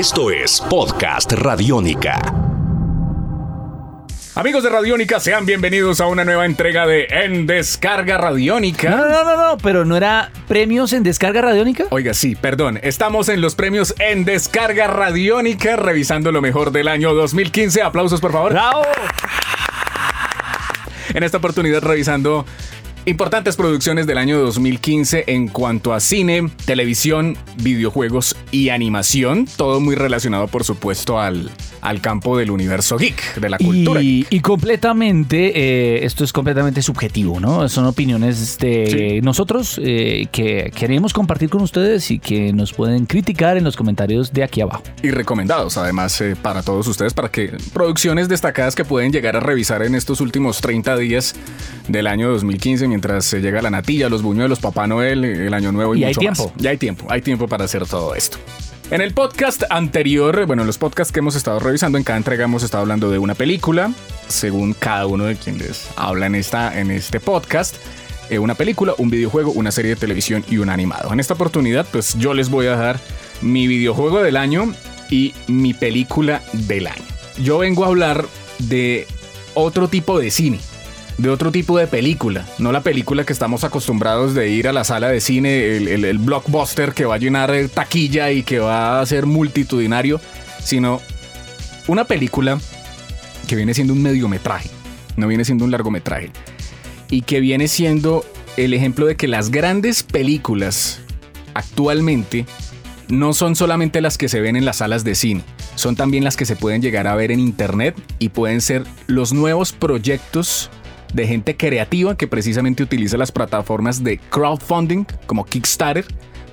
Esto es Podcast Radiónica. Amigos de Radiónica, sean bienvenidos a una nueva entrega de En Descarga Radiónica. No, no, no, no, pero no era premios en descarga radiónica. Oiga, sí, perdón. Estamos en los premios En Descarga Radiónica, revisando lo mejor del año 2015. Aplausos, por favor. ¡Bravo! En esta oportunidad, revisando importantes producciones del año 2015 en cuanto a cine, televisión, videojuegos y animación. Todo muy relacionado, por supuesto, al, al campo del universo geek, de la cultura. Y, y completamente, eh, esto es completamente subjetivo, ¿no? Son opiniones de Sí. nosotros eh, que queremos compartir con ustedes y que nos pueden criticar en los comentarios de aquí abajo. y recomendados además eh, para todos ustedes para que producciones destacadas que pueden llegar a revisar en estos últimos 30 días del año 2015 mientras se llega la natilla, los buñuelos, Papá Noel, el año nuevo y, Y hay mucho más. tiempo. Ya hay tiempo, hay tiempo para hacer todo esto. En el podcast anterior, bueno, en los podcasts que hemos estado revisando, en cada entrega hemos estado hablando de una película, según cada uno de quienes habla en, esta, en este podcast. eh, una película, un videojuego, una serie de televisión y un animado. En esta oportunidad, pues yo les voy a dar mi videojuego del año y mi película del año. Yo vengo a hablar de otro tipo de cine, de otro tipo de película, no la película que estamos acostumbrados de ir a la sala de cine, el, el- blockbuster que va a llenar eh, taquilla y que va a ser multitudinario, sino una película que viene siendo un mediometraje, no viene siendo un largometraje, y que viene siendo el ejemplo de que las grandes películas actualmente no son solamente las que se ven en las salas de cine, son también las que se pueden llegar a ver en internet y pueden ser los nuevos proyectos de gente creativa que precisamente utiliza las plataformas de crowdfunding como Kickstarter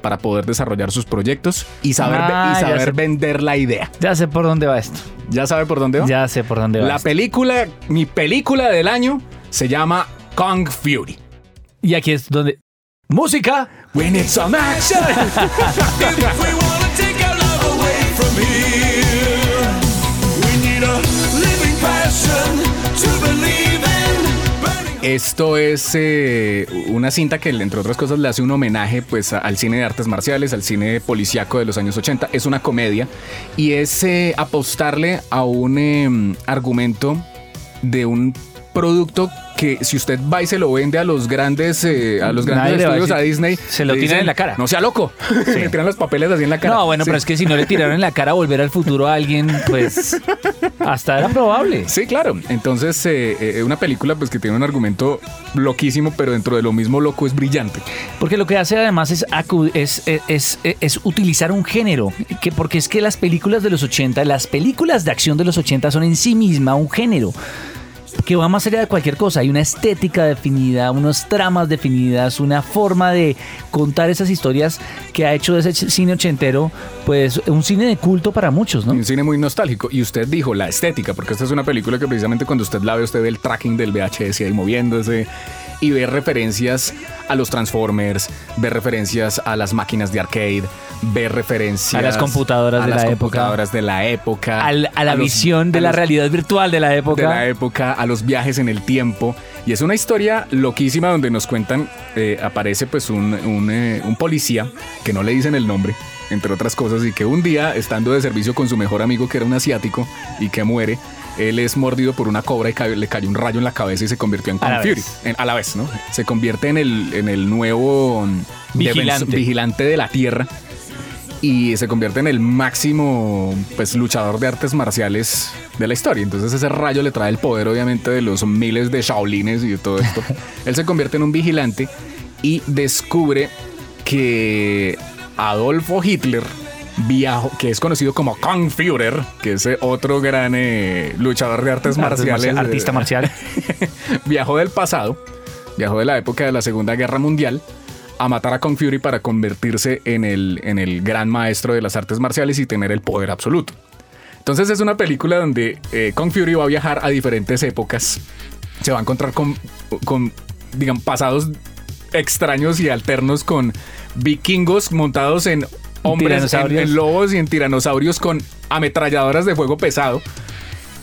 para poder desarrollar sus proyectos y saber, Ah, y ya saber vender la idea. Ya sé por dónde va esto. ¿Ya sabe por dónde va? Ya sé por dónde va La esto. película, mi película del año se llama Kong Fury. Y aquí es donde... ¡Música! We need some action. Esto es eh, una cinta que, entre otras cosas, le hace un homenaje pues, al cine de artes marciales, al cine policíaco de los años 80. Es una comedia y es eh, apostarle a un em, argumento de un producto que si usted va y se lo vende a los grandes eh, a los grandes Nadie a estudios a, Disney se lo tiran en la cara. no sea loco le tiran los papeles así en la cara No, bueno, Sí. pero es que si no le tiraron en la cara volver al futuro a alguien, pues hasta era probable. Sí, claro. Entonces, eh, eh, una película pues que tiene un argumento loquísimo, pero dentro de lo mismo loco es brillante. Porque lo que hace además es, es, es- es utilizar un género. Que, porque es que las películas de los 80, las películas de acción de los 80 son en sí misma un género que va más allá de cualquier cosa. Hay una estética definida, unas tramas definidas, una forma de contar esas historias que ha hecho de ese cine ochentero, pues un cine de culto para muchos, ¿no? Un cine muy nostálgico. Y usted dijo la estética, porque esta es una película que precisamente cuando usted la ve, usted ve el tracking del VHS ahí moviéndose y ve referencias a los Transformers, ve referencias a las máquinas de arcade, ve referencias A las computadoras a de las la época. computadoras de la época, Al- a la visión de la los- realidad virtual de la época. de la época, a los viajes en el tiempo. Y es una historia loquísima donde nos cuentan, eh, aparece pues un, un, eh, un policía que no le dicen el nombre, entre otras cosas, y que un día, estando de servicio con su mejor amigo, que era un asiático, y que muere, él es mordido por una cobra y ca- le cayó un rayo en la cabeza y se convirtió en A Kung Fury. vez. En- a la vez, ¿no? Se convierte en el, en el nuevo mm, Vigilante. vigilante de la tierra y se convierte en el máximo pues luchador de artes marciales de la historia. Entonces ese rayo le trae el poder obviamente de los miles de Shaolines y de todo esto. Él se convierte en un vigilante y descubre que Adolfo Hitler viajó, que es conocido como Kung Führer, que es eh, otro gran eh, luchador de artes, Artes marciales, marcial- artista eh, marcial. viajó del pasado, viajó de la época de la Segunda Guerra Mundial a matar a Kung Fury para convertirse en el, en el gran maestro de las artes marciales y tener el poder absoluto. Entonces es una película donde eh, Kung Fury va a viajar a diferentes épocas, se va a encontrar con, con digamos, pasados extraños y alternos con vikingos montados en hombres, en, lobos y en tiranosaurios con ametralladoras de fuego pesado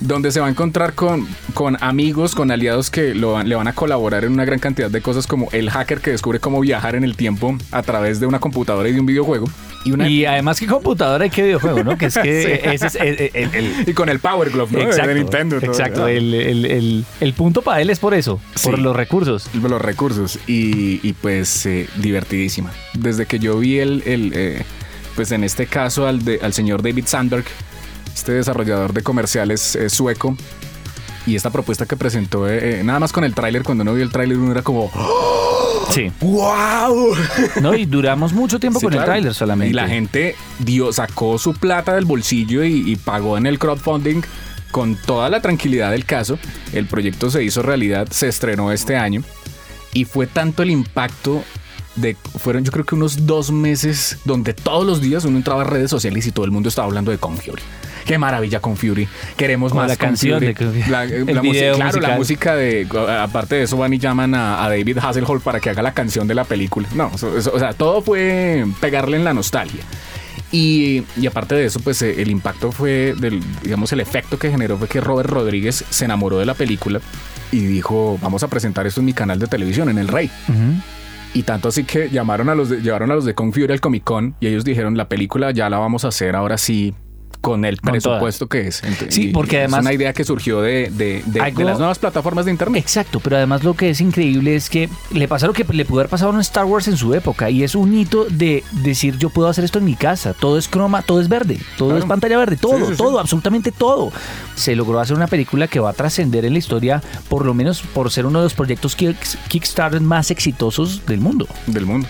donde se va a encontrar con, con amigos, con aliados que lo van- le van a colaborar en una gran cantidad de cosas como el hacker que descubre cómo viajar en el tiempo a través de una computadora y de un videojuego. Y una- Y además, ¿qué computadora y qué videojuego, no? Que es que Sí. ese es el, el- el- Y con el Power Glove, ¿no? exacto, de Nintendo. todo, exacto. El, el- el- el punto para él es por eso, por los recursos. los recursos y, y, pues eh, divertidísima. Desde que yo vi el, el, eh, pues en este caso al, de- al señor David Sandberg, este desarrollador de comerciales eh, sueco, y esta propuesta que presentó, eh, eh, nada más con el tráiler, cuando uno vio el tráiler uno era como Sí. ¡Wow! No, y duramos mucho tiempo Sí, con claro. el tráiler solamente. Y la gente dio, sacó su plata del bolsillo y, y pagó en el crowdfunding con toda la tranquilidad del caso. El proyecto se hizo realidad, se estrenó este año y fue tanto el impacto de fueron yo creo que unos dos meses donde todos los días uno entraba a redes sociales y todo el mundo estaba hablando de Kong Fury. Qué maravilla con Fury. Queremos más la Kong canción Fury. de. La, la video claro, la música de aparte de eso van y llaman a, a David Hasselhoff para que haga la canción de la película. No, eso- eso- o sea, todo fue pegarle en la nostalgia. Y, y aparte de eso, pues eh, el impacto fue, del, digamos, el efecto que generó fue que Robert Rodríguez se enamoró de la película y dijo, vamos a presentar esto en mi canal de televisión, en El Rey. Y tanto así que llamaron a los de, llevaron a los de Kung Fury al Comic Con y ellos dijeron, la película ya la vamos a hacer ahora sí con el Con presupuesto que es. Ent- Sí, porque además- Es una idea que surgió de, de- de- las nuevas plataformas de internet. Exacto, pero además lo que es increíble es que le pasa lo que le pudo haber pasado a un Star Wars en su época y es un hito de decir yo puedo hacer esto en mi casa, todo es croma, todo es verde, todo Claro. es pantalla verde, todo, Sí, sí, sí. todo, absolutamente todo. Se logró hacer una película que va a trascender en la historia, por lo menos por ser uno de los proyectos Kick- Kickstarter más exitosos del mundo. del mundo.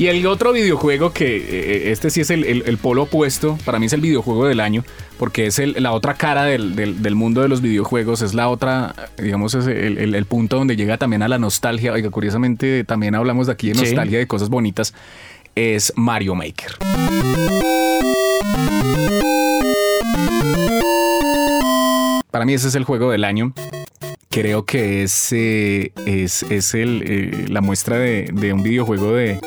Y el otro videojuego que eh, este sí es el, el- el polo opuesto, para mí es el videojuego del año, porque es el- la otra cara del, del- del mundo de los videojuegos, es la otra, digamos, es el, punto donde llega también a la nostalgia. Oiga, curiosamente también hablamos de aquí de Sí. nostalgia, de cosas bonitas, es Mario Maker. Para mí ese es el juego del año. Creo que es, eh, es, es el, eh, la muestra de, de un videojuego de,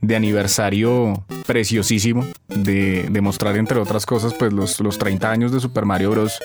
de aniversario preciosísimo, de, de mostrar, entre otras cosas, pues los, los 30 años de Super Mario Bros.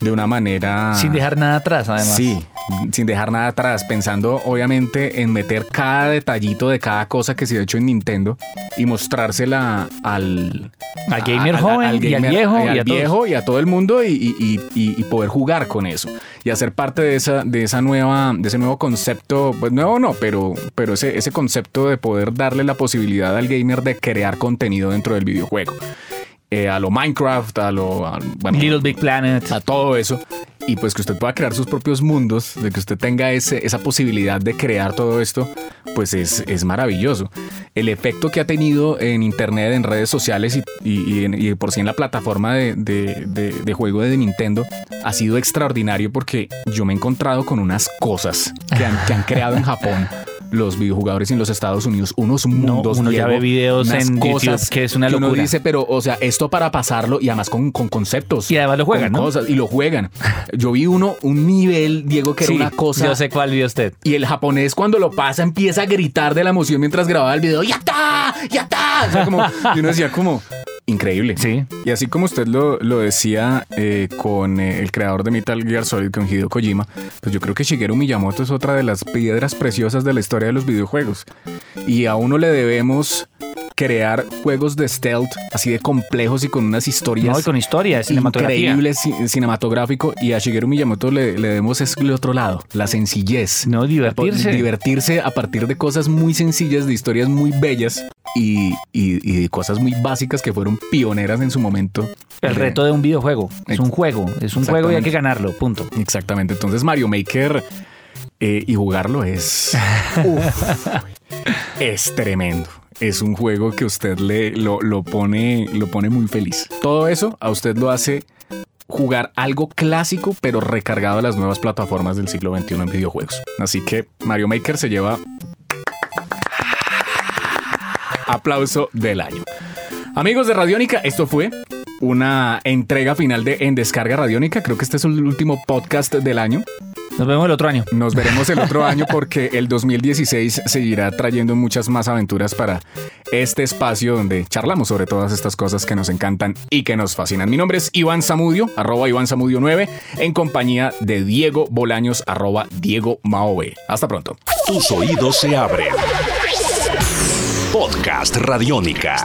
de una manera... Sin dejar nada atrás, además. Sí, sin dejar nada atrás, pensando obviamente en meter cada detallito de cada cosa que se ha hecho en Nintendo y mostrársela al, Al gamer joven y al viejo y al a todos. viejo y a todo el mundo y, y- y- y- y poder jugar con eso y hacer parte de esa de esa nueva de ese nuevo concepto, pues nuevo no, pero pero ese ese concepto de poder darle la posibilidad al gamer de crear contenido dentro del videojuego. Eh, a lo Minecraft, a lo a- bueno, Little Big Planet. a todo eso y pues que usted pueda crear sus propios mundos, de que usted tenga ese, esa posibilidad de crear todo esto, pues es, es maravilloso. El efecto que ha tenido en internet, en redes sociales y, y- por sí en la plataforma de, de- de- de juego de Nintendo ha sido extraordinario porque yo me he encontrado con unas cosas que han, que han creado en Japón. Los videojugadores en los Estados Unidos, unos mundos. uno ya ve videos en YouTube que es una uno locura. dice, pero, o sea, esto para pasarlo y además con, con conceptos. Y además lo juegan, ¿no? cosas, y lo juegan. Yo vi uno, un nivel, Diego, que Sí, era una cosa. Yo sé cuál vio usted. Y el japonés cuando lo pasa empieza a gritar de la emoción mientras grababa el video. ¡Ya está! ¡Ya está! O sea, como, y uno decía como, increíble. Sí. Y así como usted lo, lo decía eh, con eh, el creador de Metal Gear Solid, con Hideo Kojima, pues yo creo que Shigeru Miyamoto es otra de las piedras preciosas de la historia de los videojuegos. Y a uno le debemos crear juegos de stealth así de complejos y con unas historias No, y con historia, de cinematografía. increíble ci- cinematográfico y a Shigeru Miyamoto le, es el otro lado, la sencillez. No, divertirse. Divertirse a partir de cosas muy sencillas, de historias muy bellas y, y- y de cosas muy básicas que fueron pioneras en su momento. El Eh, reto de un videojuego. Es un juego. Es un juego y hay que ganarlo. Punto. Exactamente. Entonces Mario Maker eh, y jugarlo es... uf, es tremendo. Es un juego que usted le, lo, pone, lo pone muy feliz. Todo eso a usted lo hace jugar algo clásico, pero recargado a las nuevas plataformas del siglo XXI en videojuegos. Así que Mario Maker se lleva aplauso del año. Amigos de Radiónica, esto fue una entrega final de En Descarga Radiónica. Creo que este es el último podcast del año. Nos vemos el otro año. Nos veremos el otro año porque el 2016 seguirá trayendo muchas más aventuras para este espacio donde charlamos sobre todas estas cosas que nos encantan y que nos fascinan. Mi nombre es Iván Zamudio, arroba Iván Zamudio 9, en compañía de Diego Bolaños, arroba Diego Maove. Hasta pronto. Tus oídos se abren. Podcast Radiónica.